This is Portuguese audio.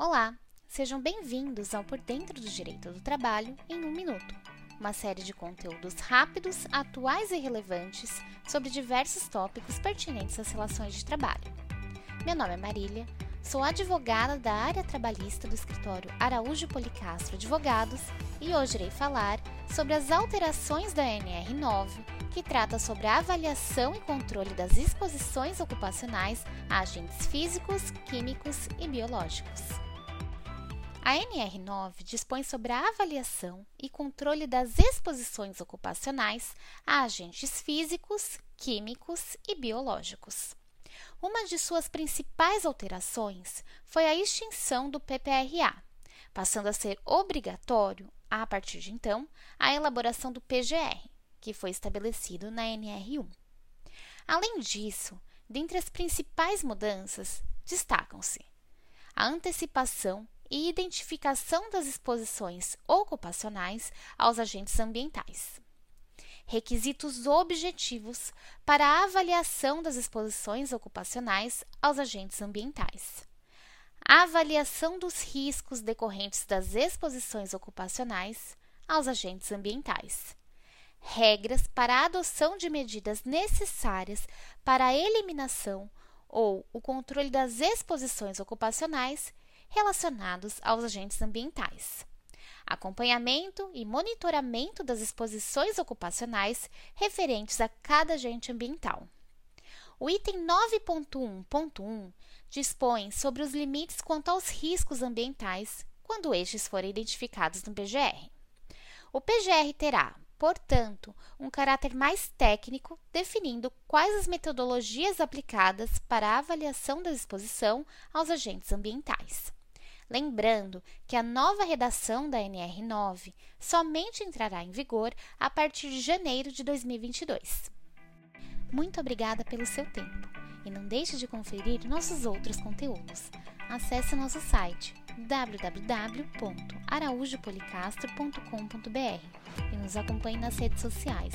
Olá, sejam bem-vindos ao Por Dentro do Direito do Trabalho em um Minuto, uma série de conteúdos rápidos, atuais e relevantes sobre diversos tópicos pertinentes às relações de trabalho. Meu nome é Marília, sou advogada da área trabalhista do escritório Araújo Policastro Advogados e hoje irei falar sobre as alterações da NR9 que trata sobre a avaliação e controle das exposições ocupacionais a agentes físicos, químicos e biológicos. A NR9 dispõe sobre a avaliação e controle das exposições ocupacionais a agentes físicos, químicos e biológicos. Uma de suas principais alterações foi a extinção do PPRA, passando a ser obrigatório, a partir de então, a elaboração do PGR, que foi estabelecido na NR1. Além disso, dentre as principais mudanças, destacam-se a antecipação e identificação das exposições ocupacionais aos agentes ambientais. Requisitos objetivos para a avaliação das exposições ocupacionais aos agentes ambientais. Avaliação dos riscos decorrentes das exposições ocupacionais aos agentes ambientais. Regras para a adoção de medidas necessárias para a eliminação ou o controle das exposições ocupacionais relacionados aos agentes ambientais. Acompanhamento e monitoramento das exposições ocupacionais referentes a cada agente ambiental. O item 9.1.1 dispõe sobre os limites quanto aos riscos ambientais quando estes forem identificados no PGR. O PGR terá, portanto, um caráter mais técnico, definindo quais as metodologias aplicadas para a avaliação da exposição aos agentes ambientais. Lembrando que a nova redação da NR9 somente entrará em vigor a partir de janeiro de 2022. Muito obrigada pelo seu tempo e não deixe de conferir nossos outros conteúdos. Acesse nosso site www.araújopolicastro.com.br e nos acompanhe nas redes sociais